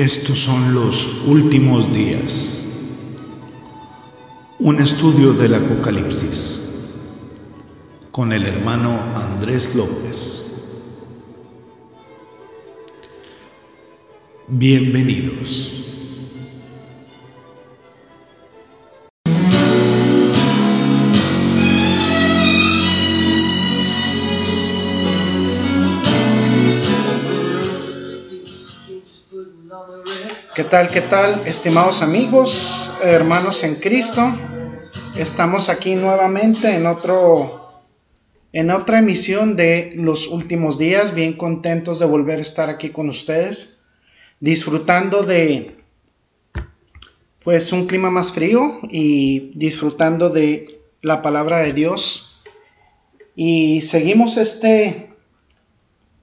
Estos son los últimos días. Un estudio del Apocalipsis con el hermano Andrés López. Bienvenidos. Tal, qué tal, estimados amigos, hermanos en Cristo? Estamos aquí nuevamente en otro en otra emisión de los últimos días, bien contentos de volver a estar aquí con ustedes, disfrutando de pues un clima más frío y disfrutando de la palabra de Dios. Y seguimos este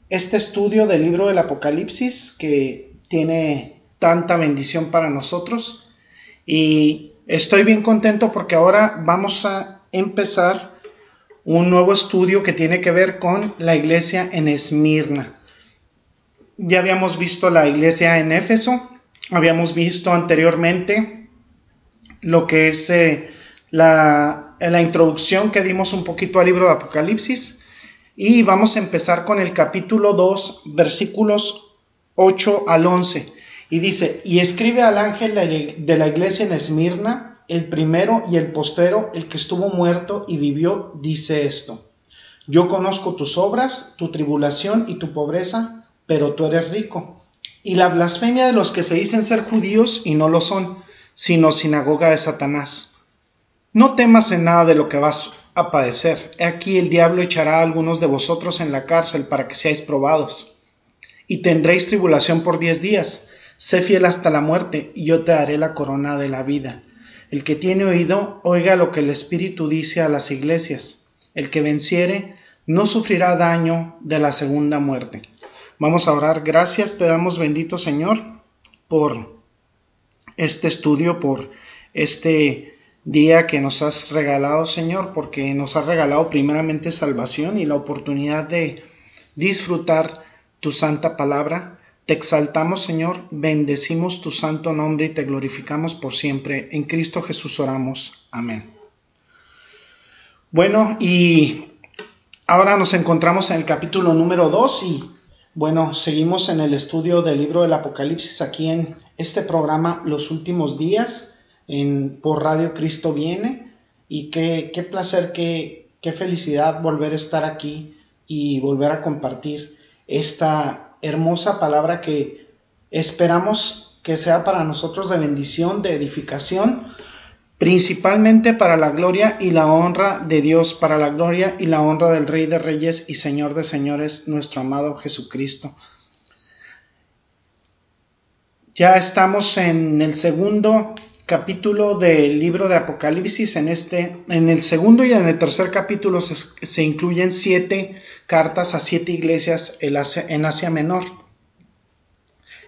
este estudio del libro del Apocalipsis que tiene tanta bendición para nosotros. Y estoy bien contento porque ahora vamos a empezar un nuevo estudio que tiene que ver con la iglesia en Esmirna. Ya habíamos visto la iglesia en Éfeso, habíamos visto anteriormente lo que es eh, la, la introducción que dimos un poquito al libro de Apocalipsis y vamos a empezar con el capítulo 2, versículos 8 al 11. Y dice, y escribe al ángel de la iglesia en Esmirna, el primero y el postrero, el que estuvo muerto y vivió, dice esto. Yo conozco tus obras, tu tribulación y tu pobreza, pero tú eres rico. Y la blasfemia de los que se dicen ser judíos y no lo son, sino sinagoga de Satanás. No temas en nada de lo que vas a padecer. He aquí el diablo echará a algunos de vosotros en la cárcel para que seáis probados. Y tendréis tribulación por diez días Sé fiel hasta la muerte, y yo te daré la corona de la vida. El que tiene oído, oiga lo que el Espíritu dice a las iglesias. El que venciere, no sufrirá daño de la segunda muerte. Vamos a orar. Gracias te damos, bendito Señor, por este estudio, por este día que nos has regalado, Señor, porque nos has regalado primeramente salvación y la oportunidad de disfrutar tu santa palabra. Te exaltamos, Señor, bendecimos tu santo nombre y te glorificamos por siempre. En Cristo Jesús oramos. Amén. Bueno, y ahora nos encontramos en el capítulo número 2 y bueno, seguimos en el estudio del libro del Apocalipsis aquí en este programa Los Últimos Días en, por Radio Cristo Viene. Y qué, qué placer, qué, qué felicidad volver a estar aquí y volver a compartir esta hermosa palabra que esperamos que sea para nosotros de bendición, de edificación, principalmente para la gloria y la honra de Dios, para la gloria y la honra del Rey de Reyes y Señor de Señores, nuestro amado Jesucristo. Ya estamos en el segundo capítulo del libro de Apocalipsis. En este, en el segundo y en el tercer capítulo se, incluyen siete cartas a siete iglesias en Asia Menor.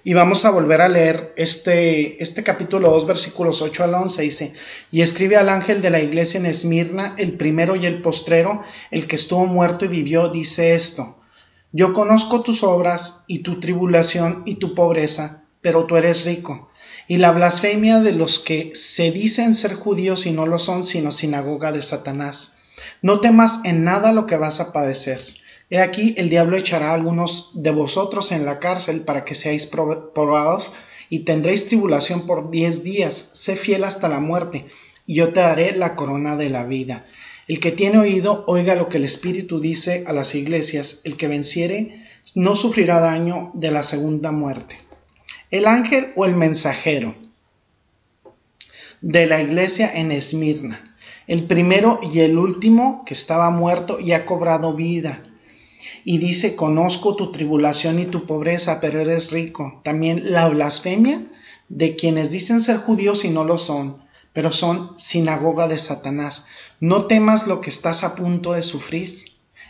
Y vamos a volver a leer este, este capítulo 2, versículos 8 al 11. Dice, y escribe al ángel de la iglesia en Esmirna, el primero y el postrero, el que estuvo muerto y vivió, dice esto. Yo conozco tus obras y tu tribulación y tu pobreza, pero tú eres rico y la blasfemia de los que se dicen ser judíos y no lo son, sino sinagoga de Satanás. No temas en nada lo que vas a padecer. He aquí el diablo echará a algunos de vosotros en la cárcel para que seáis probados y tendréis tribulación por diez días. Sé fiel hasta la muerte, y yo te daré la corona de la vida. El que tiene oído, oiga lo que el Espíritu dice a las iglesias. El que venciere, no sufrirá daño de la segunda muerte. El ángel o el mensajero de la iglesia en Esmirna. El primero y el último que estaba muerto y ha cobrado vida. Y dice, conozco tu tribulación y tu pobreza, pero eres rico. También la blasfemia de quienes dicen ser judíos y no lo son, pero son sinagoga de Satanás. No temas lo que estás a punto de sufrir.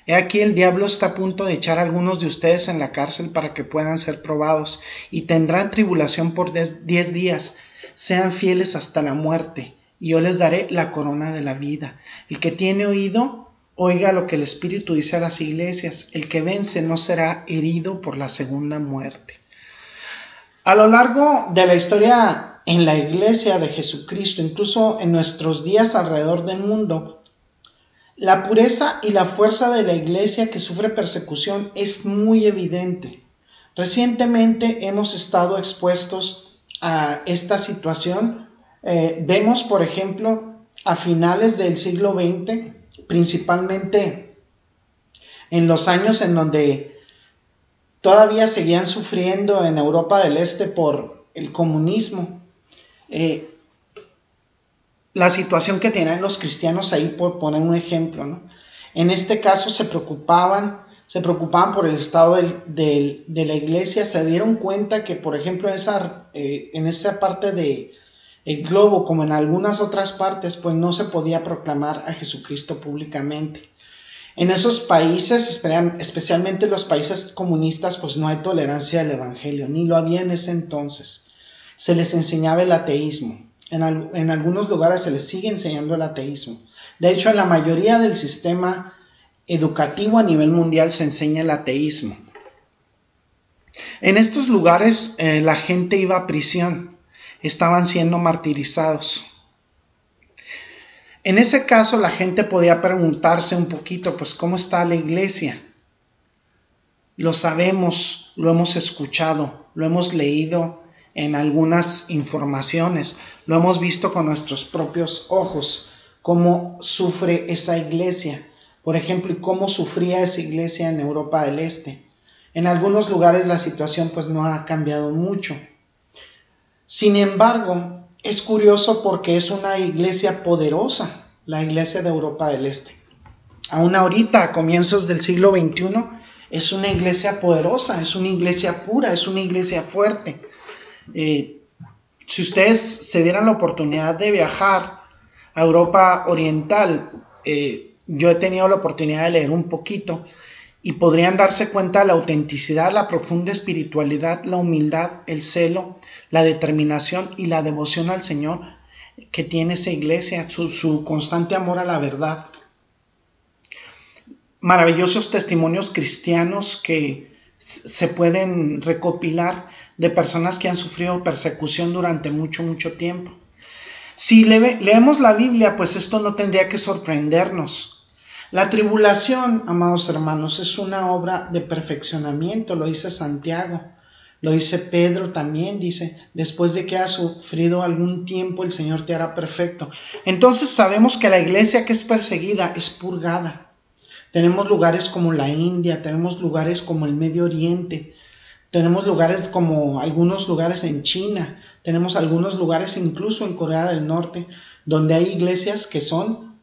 He aquí el diablo está a punto de echar a algunos de ustedes en la cárcel para que puedan ser probados, y tendrán tribulación por diez días. Sean fieles hasta la muerte, y yo les daré la corona de la vida. El que tiene oído, oiga lo que el Espíritu dice a las iglesias. El que vence no será herido por la segunda muerte. A lo largo de la historia en la iglesia de Jesucristo, incluso en nuestros días alrededor del mundo, la pureza y la fuerza de la iglesia que sufre persecución es muy evidente. Recientemente hemos estado expuestos a esta situación. Eh, vemos, por ejemplo, a finales del siglo XX, principalmente en los años en donde todavía seguían sufriendo en Europa del Este por el comunismo, eh, la situación que tenían los cristianos ahí, por poner un ejemplo, ¿no? En este caso se preocupaban, se preocupaban por el estado de la iglesia, se dieron cuenta que, por ejemplo, esa, eh, en esa parte de globo, como en algunas otras partes, pues no se podía proclamar a Jesucristo públicamente. En esos países, especialmente los países comunistas, pues no hay tolerancia al Evangelio, ni lo había en ese entonces. Se les enseñaba el ateísmo. En, algunos lugares se les sigue enseñando el ateísmo. De hecho, en la mayoría del sistema educativo a nivel mundial se enseña el ateísmo. En estos lugares eh, la gente iba a prisión, estaban siendo martirizados. En ese caso la gente podía preguntarse un poquito, pues, ¿cómo está la iglesia? Lo sabemos, lo hemos escuchado, lo hemos leído en algunas informaciones, lo hemos visto con nuestros propios ojos, cómo sufre esa iglesia, por ejemplo, y cómo sufría esa iglesia en Europa del Este. En algunos lugares la situación pues no ha cambiado mucho. Sin embargo, es curioso porque es una iglesia poderosa, la iglesia de Europa del Este. Aún ahorita, a comienzos del siglo XXI, es una iglesia poderosa, es una iglesia pura, es una iglesia fuerte. Eh, si ustedes se dieran la oportunidad de viajar a Europa Oriental, eh, yo he tenido la oportunidad de leer un poquito y podrían darse cuenta de la autenticidad, la profunda espiritualidad, la humildad, el celo, la determinación y la devoción al Señor que tiene esa iglesia, su, constante amor a la verdad. Maravillosos testimonios cristianos que se pueden recopilar de personas que han sufrido persecución durante mucho, mucho tiempo. Si leemos la Biblia, pues esto no tendría que sorprendernos. La tribulación, amados hermanos, es una obra de perfeccionamiento, lo dice Santiago. Lo dice Pedro también, dice, después de que ha sufrido algún tiempo, el Señor te hará perfecto. Entonces sabemos que la iglesia que es perseguida es purgada. Tenemos lugares como la India, tenemos lugares como el Medio Oriente, tenemos lugares como algunos lugares en China, tenemos algunos lugares incluso en Corea del Norte, donde hay iglesias que son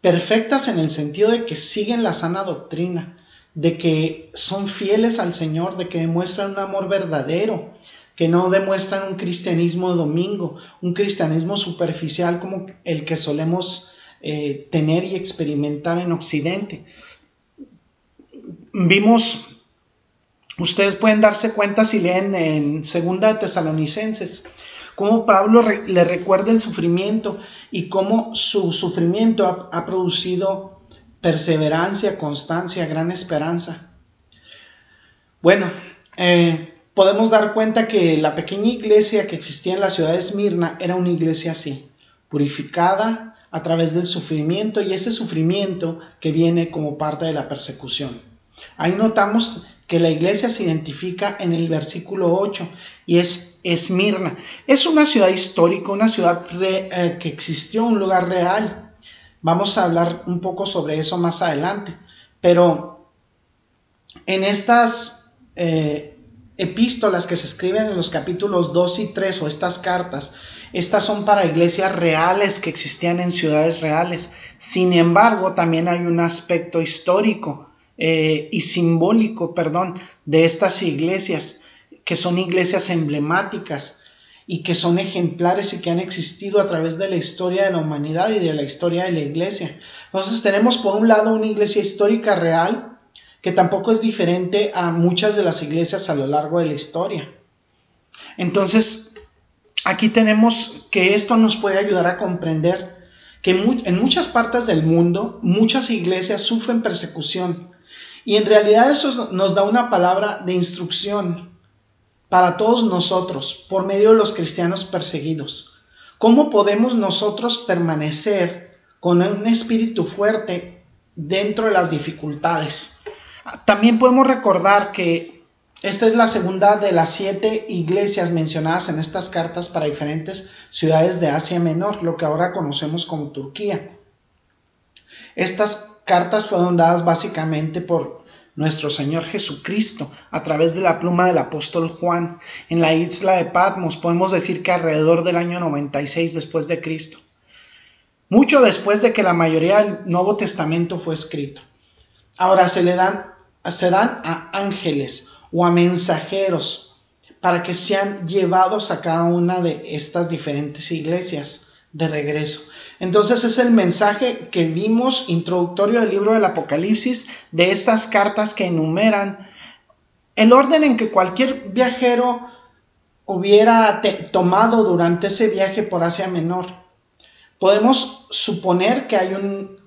perfectas en el sentido de que siguen la sana doctrina, de que son fieles al Señor, de que demuestran un amor verdadero, que no demuestran un cristianismo domingo, un cristianismo superficial como el que solemos eh, tener y experimentar en Occidente. Vimos, ustedes pueden darse cuenta si leen en Segunda de Tesalonicenses, cómo Pablo le recuerda el sufrimiento y cómo su sufrimiento ha producido perseverancia, constancia, gran esperanza. Bueno, eh, podemos dar cuenta que la pequeña iglesia que existía en la ciudad de Esmirna era una iglesia así, purificada a través del sufrimiento y ese sufrimiento que viene como parte de la persecución. Ahí notamos que la iglesia se identifica en el versículo 8 y es Esmirna. Es una ciudad histórica, una ciudad eh, que existió, un lugar real. Vamos a hablar un poco sobre eso más adelante. Pero en estas eh, epístolas que se escriben en los capítulos 2 y 3 o estas cartas, estas son para iglesias reales que existían en ciudades reales. Sin embargo, también hay un aspecto histórico eh, y simbólico, perdón, de estas iglesias, que son iglesias emblemáticas y que son ejemplares y que han existido a través de la historia de la humanidad y de la historia de la iglesia. Entonces tenemos por un lado una iglesia histórica real que tampoco es diferente a muchas de las iglesias a lo largo de la historia. Entonces, aquí tenemos que esto nos puede ayudar a comprender que en muchas partes del mundo muchas iglesias sufren persecución y en realidad eso nos da una palabra de instrucción para todos nosotros por medio de los cristianos perseguidos. ¿Cómo podemos nosotros permanecer con un espíritu fuerte dentro de las dificultades? También podemos recordar que esta es la segunda de las siete iglesias mencionadas en estas cartas para diferentes ciudades de Asia Menor, lo que ahora conocemos como Turquía. Estas cartas fueron dadas básicamente por nuestro Señor Jesucristo a través de la pluma del apóstol Juan en la isla de Patmos, podemos decir que alrededor del año 96 después de Cristo. Mucho después de que la mayoría del Nuevo Testamento fue escrito. Ahora se le dan, se dan a ángeles o a mensajeros para que sean llevados a cada una de estas diferentes iglesias de regreso. Entonces es el mensaje que vimos introductorio del libro del Apocalipsis de estas cartas que enumeran el orden en que cualquier viajero hubiera tomado durante ese viaje por Asia Menor. Podemos suponer que hay un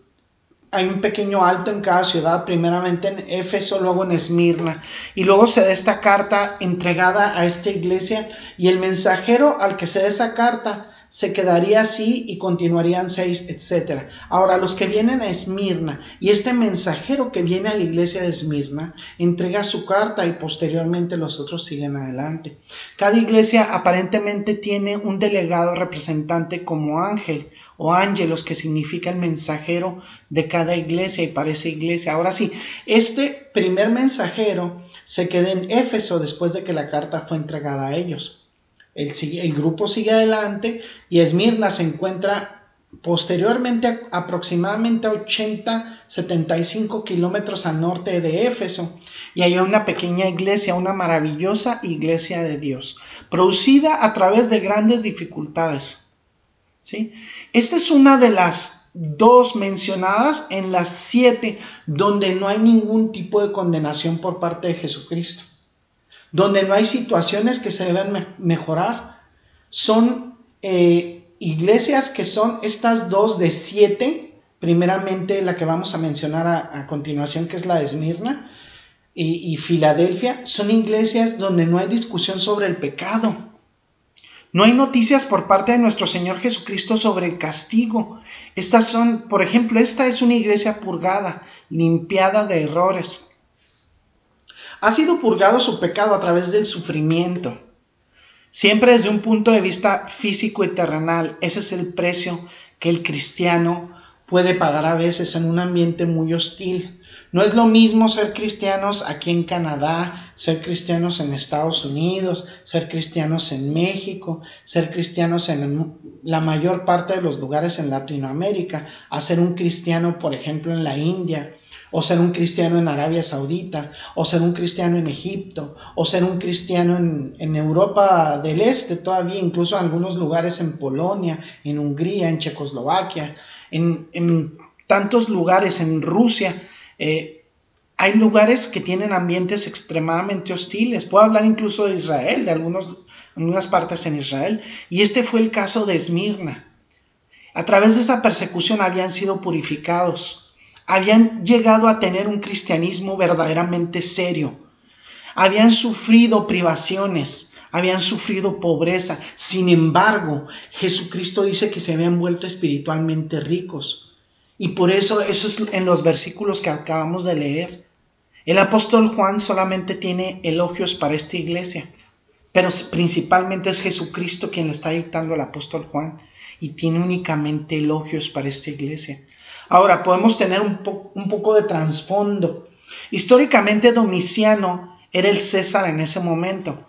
hay un pequeño alto en cada ciudad, primeramente en Éfeso, luego en Esmirna, y luego se da esta carta entregada a esta iglesia y el mensajero al que se da esa carta se quedaría así y continuarían seis, etc. Ahora, los que vienen a Esmirna y este mensajero que viene a la iglesia de Esmirna entrega su carta y posteriormente los otros siguen adelante. Cada iglesia aparentemente tiene un delegado representante como ángel o ángelos que significa el mensajero de cada iglesia y para esa iglesia. Ahora sí, este primer mensajero se queda en Éfeso después de que la carta fue entregada a ellos. El, grupo sigue adelante y Esmirna se encuentra posteriormente aproximadamente a 80, 75 kilómetros al norte de Éfeso y hay una pequeña iglesia, una maravillosa iglesia de Dios, producida a través de grandes dificultades. ¿sí? Esta es una de las dos mencionadas en las siete donde no hay ningún tipo de condenación por parte de Jesucristo donde no hay situaciones que se deben mejorar. Son eh, iglesias que son estas dos de siete, primeramente la que vamos a mencionar a, continuación, que es la de Esmirna y, y Filadelfia, son iglesias donde no hay discusión sobre el pecado. No hay noticias por parte de nuestro Señor Jesucristo sobre el castigo. Estas son, por ejemplo, esta es una iglesia purgada, limpiada de errores. Ha sido purgado su pecado a través del sufrimiento. Siempre desde un punto de vista físico y terrenal, ese es el precio que el cristiano puede pagar a veces en un ambiente muy hostil. No es lo mismo ser cristianos aquí en Canadá, ser cristianos en Estados Unidos, ser cristianos en México, ser cristianos en la mayor parte de los lugares en Latinoamérica, a ser un cristiano, por ejemplo, en la India, o ser un cristiano en Arabia Saudita, o ser un cristiano en Egipto, o ser un cristiano en, Europa del Este, todavía incluso en algunos lugares en Polonia, en Hungría, en Checoslovaquia, en, tantos lugares, en Rusia. Eh, hay lugares que tienen ambientes extremadamente hostiles. Puedo hablar incluso de Israel, de algunos, algunas partes en Israel. Y este fue el caso de Esmirna. A través de esa persecución habían sido purificados habían llegado a tener un cristianismo verdaderamente serio, habían sufrido privaciones, habían sufrido pobreza, sin embargo, Jesucristo dice que se habían vuelto espiritualmente ricos. Y por eso eso es en los versículos que acabamos de leer. El apóstol Juan solamente tiene elogios para esta iglesia, pero principalmente es Jesucristo quien le está dictando al apóstol Juan y tiene únicamente elogios para esta iglesia. Ahora, podemos tener un, poco de trasfondo. Históricamente Domiciano era el César en ese momento.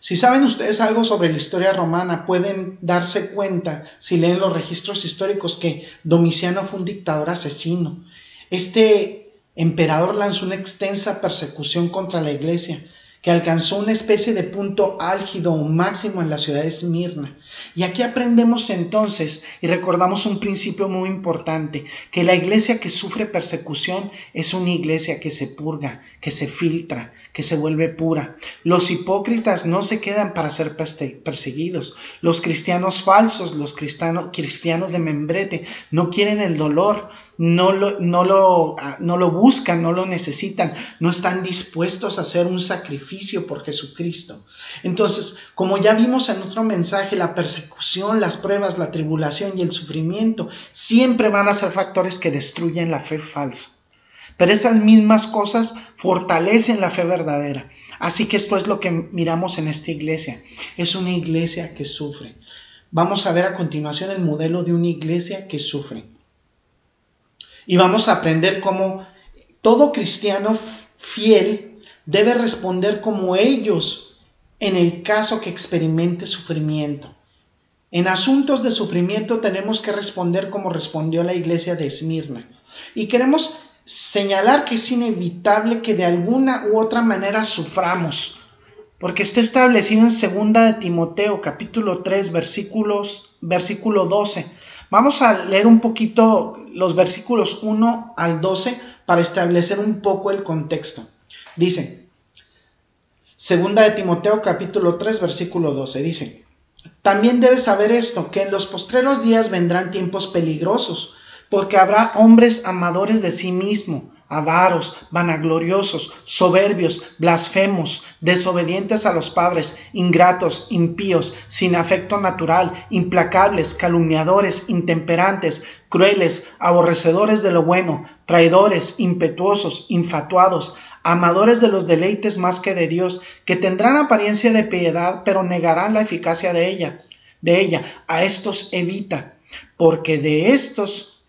Si saben ustedes algo sobre la historia romana, pueden darse cuenta, si leen los registros históricos, que Domiciano fue un dictador asesino. Este emperador lanzó una extensa persecución contra la iglesia que alcanzó una especie de punto álgido o máximo en la ciudad de Esmirna. Y aquí aprendemos entonces y recordamos un principio muy importante, que la iglesia que sufre persecución es una iglesia que se purga, que se filtra, que se vuelve pura. Los hipócritas no se quedan para ser perseguidos. Los cristianos falsos, los cristianos de membrete, no quieren el dolor, ah, no lo buscan, no lo necesitan, no están dispuestos a hacer un sacrificio por Jesucristo. Entonces, como ya vimos en otro mensaje, la persecución, las pruebas, la tribulación y el sufrimiento siempre van a ser factores que destruyen la fe falsa. Pero esas mismas cosas fortalecen la fe verdadera. Así que esto es lo que miramos en esta iglesia. Es una iglesia que sufre. Vamos a ver a continuación el modelo de una iglesia que sufre. Y vamos a aprender cómo todo cristiano fiel debe responder como ellos en el caso que experimente sufrimiento. En asuntos de sufrimiento tenemos que responder como respondió la iglesia de Esmirna. Y queremos señalar que es inevitable que de alguna u otra manera suframos, porque está establecido en segunda de Timoteo capítulo 3 versículos versículo 12. Vamos a leer un poquito los versículos 1 al 12 para establecer un poco el contexto. Dice, segunda de Timoteo capítulo 3 versículo 12, dice, también debes saber esto, que en los postreros días vendrán tiempos peligrosos, porque habrá hombres amadores de sí mismo, avaros, vanagloriosos, soberbios, blasfemos, desobedientes a los padres, ingratos, impíos, sin afecto natural, implacables, calumniadores, intemperantes, crueles, aborrecedores de lo bueno, traidores, impetuosos, infatuados, amadores de los deleites más que de Dios, que tendrán apariencia de piedad, pero negarán la eficacia de ellas, de ella. A estos evita, porque de estos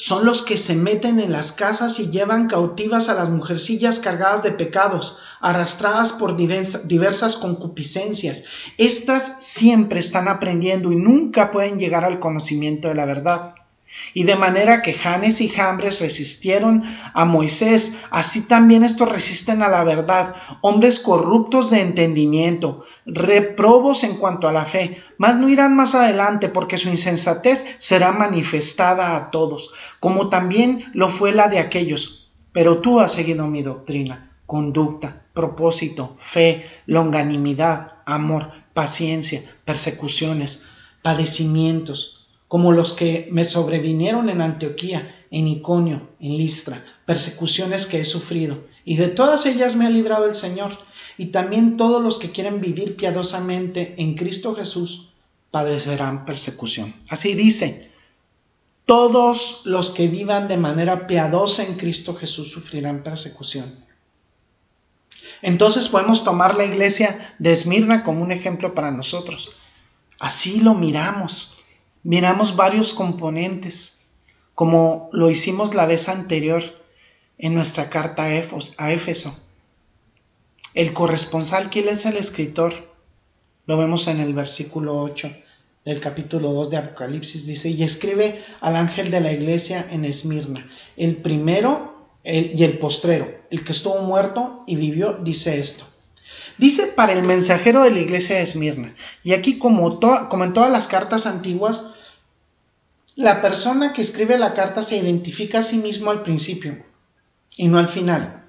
son los que se meten en las casas y llevan cautivas a las mujercillas cargadas de pecados, arrastradas por diversas concupiscencias. Estas siempre están aprendiendo y nunca pueden llegar al conocimiento de la verdad. Y de manera que Janes y Jambres resistieron a Moisés, así también estos resisten a la verdad, hombres corruptos de entendimiento, reprobos en cuanto a la fe, mas no irán más adelante porque su insensatez será manifestada a todos, como también lo fue la de aquellos. Pero tú has seguido mi doctrina, conducta, propósito, fe, longanimidad, amor, paciencia, persecuciones, padecimientos, como los que me sobrevinieron en Antioquía, en Iconio, en Listra, persecuciones que he sufrido, y de todas ellas me ha librado el Señor, y también todos los que quieren vivir piadosamente en Cristo Jesús padecerán persecución. Así dice, todos los que vivan de manera piadosa en Cristo Jesús sufrirán persecución. Entonces podemos tomar la iglesia de Esmirna como un ejemplo para nosotros. Así lo miramos miramos varios componentes, como lo hicimos la vez anterior en nuestra carta a Éfeso. El corresponsal, ¿quién es el escritor? Lo vemos en el versículo 8 del capítulo 2 de Apocalipsis. Dice, y escribe al ángel de la iglesia en Esmirna, el primero y el postrero, el que estuvo muerto y vivió, dice esto. Dice para el mensajero de la iglesia de Esmirna. Y aquí, como, como en todas las cartas antiguas, la persona que escribe la carta se identifica a sí mismo al principio y no al final.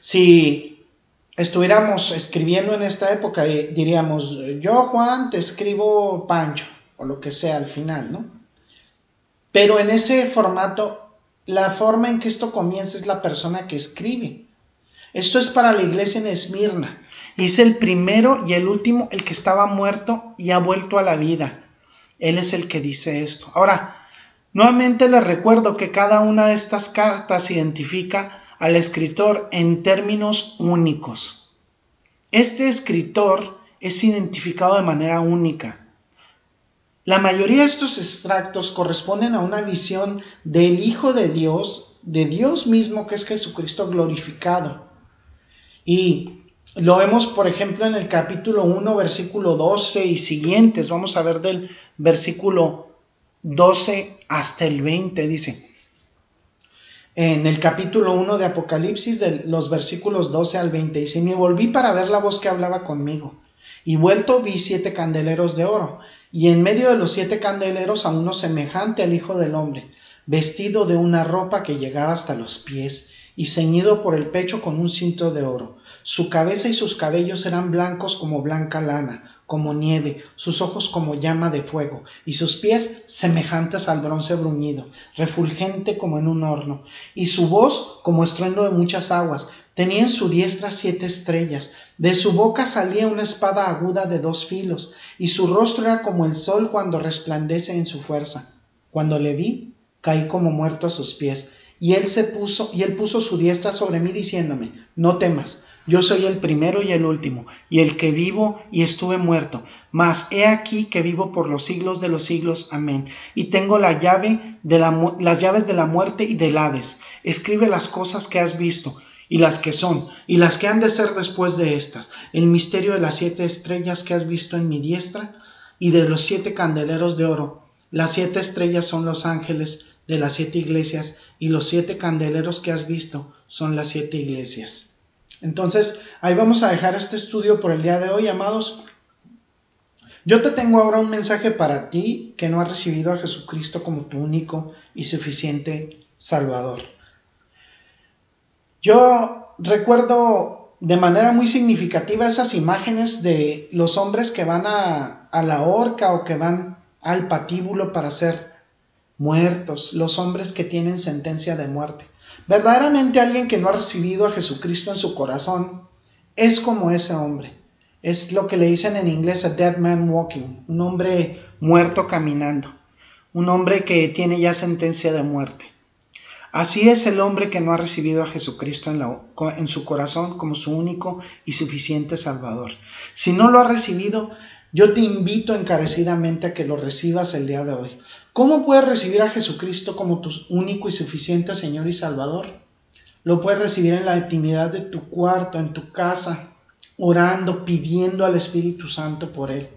Si estuviéramos escribiendo en esta época, eh, diríamos, yo Juan te escribo Pancho o lo que sea al final, ¿no? Pero en ese formato, la forma en que esto comienza es la persona que escribe. Esto es para la iglesia en Esmirna. es el primero y el último, el que estaba muerto y ha vuelto a la vida. Él es el que dice esto. Ahora, nuevamente les recuerdo que cada una de estas cartas identifica al escritor en términos únicos. Este escritor es identificado de manera única. La mayoría de estos extractos corresponden a una visión del Hijo de Dios, de Dios mismo que es Jesucristo glorificado. Y lo vemos, por ejemplo, en el capítulo 1, versículo 12 y siguientes. Vamos a ver del versículo 12 hasta el 20, dice. En el capítulo 1 de Apocalipsis, de los versículos 12 al 20, dice, me volví para ver la voz que hablaba conmigo. Y vuelto vi siete candeleros de oro, y en medio de los siete candeleros a uno semejante al Hijo del Hombre, vestido de una ropa que llegaba hasta los pies, y ceñido por el pecho con un cinto de oro. Su cabeza y sus cabellos eran blancos como blanca lana, como nieve, sus ojos como llama de fuego, y sus pies semejantes al bronce bruñido, refulgente como en un horno, y su voz como estruendo de muchas aguas. Tenía en su diestra siete estrellas, de su boca salía una espada aguda de dos filos, y su rostro era como el sol cuando resplandece en su fuerza. Cuando le vi, caí como muerto a sus pies, y él se puso, y él puso su diestra sobre mí diciéndome, no temas, yo soy el primero y el último, y el que vivo y estuve muerto, mas he aquí que vivo por los siglos de los siglos. Amén. Y tengo la llave de las llaves de la muerte y del Hades. Escribe las cosas que has visto y las que son, y las que han de ser después de estas, el misterio de las siete estrellas que has visto en mi diestra, y de los siete candeleros de oro. Las siete estrellas son los ángeles de las siete iglesias, y los siete candeleros que has visto son las siete iglesias. Entonces, ahí vamos a dejar este estudio por el día de hoy, amados. Yo te tengo ahora un mensaje para ti que no has recibido a Jesucristo como tu único y suficiente Salvador. Yo recuerdo de manera muy significativa esas imágenes de los hombres que van a, la horca o que van al patíbulo para ser muertos, los hombres que tienen sentencia de muerte. Verdaderamente alguien que no ha recibido a Jesucristo en su corazón es como ese hombre. Es lo que le dicen en inglés a dead man walking, un hombre muerto caminando, un hombre que tiene ya sentencia de muerte. Así es el hombre que no ha recibido a Jesucristo en, su corazón como su único y suficiente Salvador. Si no lo ha recibido, yo te invito encarecidamente a que lo recibas el día de hoy. ¿Cómo puedes recibir a Jesucristo como tu único y suficiente Señor y Salvador? Lo puedes recibir en la intimidad de tu cuarto, en tu casa, orando, pidiendo al Espíritu Santo por Él.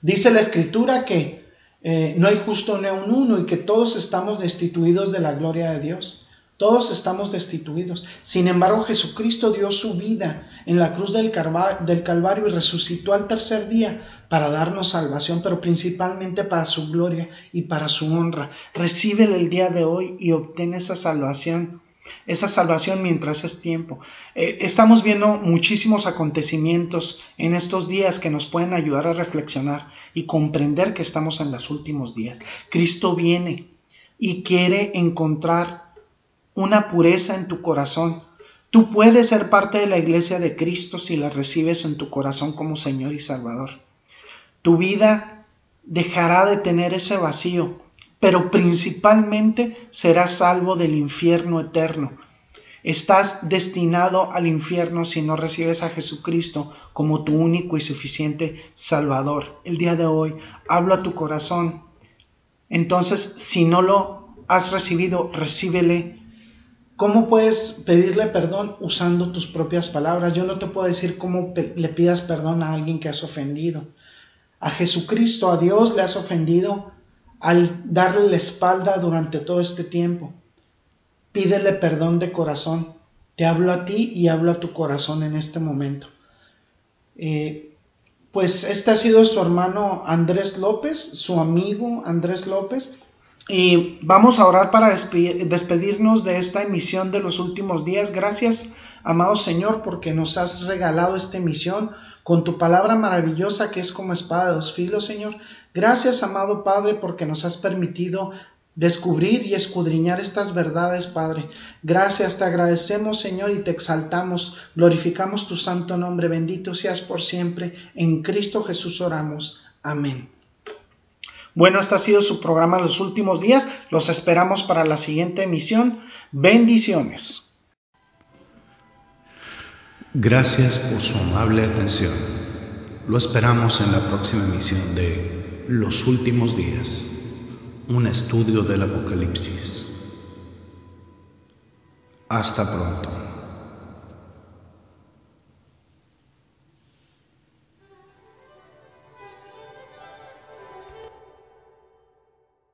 Dice la Escritura que eh, no hay justo ni un uno y que todos estamos destituidos de la gloria de Dios. Todos estamos destituidos. Sin embargo, Jesucristo dio su vida en la cruz del, Calvario y resucitó al tercer día para darnos salvación, pero principalmente para su gloria y para su honra. Recíbele el día de hoy y obtén esa salvación esa salvación mientras es tiempo. Eh, estamos viendo muchísimos acontecimientos en estos días que nos pueden ayudar a reflexionar y comprender que estamos en los últimos días. Cristo viene y quiere encontrar una pureza en tu corazón. Tú puedes ser parte de la iglesia de Cristo si la recibes en tu corazón como Señor y Salvador. Tu vida dejará de tener ese vacío pero principalmente serás salvo del infierno eterno. Estás destinado al infierno si no recibes a Jesucristo como tu único y suficiente Salvador. El día de hoy hablo a tu corazón. Entonces, si no lo has recibido, recíbele. ¿Cómo puedes pedirle perdón usando tus propias palabras? Yo no te puedo decir cómo le pidas perdón a alguien que has ofendido. A Jesucristo, a Dios le has ofendido al darle la espalda durante todo este tiempo. Pídele perdón de corazón. Te hablo a ti y hablo a tu corazón en este momento. Eh, pues este ha sido su hermano Andrés López, su amigo Andrés López. Y vamos a orar para despedirnos de esta emisión de los últimos días. Gracias, amado Señor, porque nos has regalado esta emisión con tu palabra maravillosa que es como espada de dos filos, Señor. Gracias, amado Padre, porque nos has permitido descubrir y escudriñar estas verdades, Padre. Gracias, te agradecemos, Señor, y te exaltamos, glorificamos tu santo nombre, bendito seas por siempre. En Cristo Jesús oramos. Amén. Bueno, este ha sido su programa los últimos días. Los esperamos para la siguiente emisión. Bendiciones. Gracias por su amable atención. Lo esperamos en la próxima emisión de Los Últimos Días, un estudio del Apocalipsis. Hasta pronto.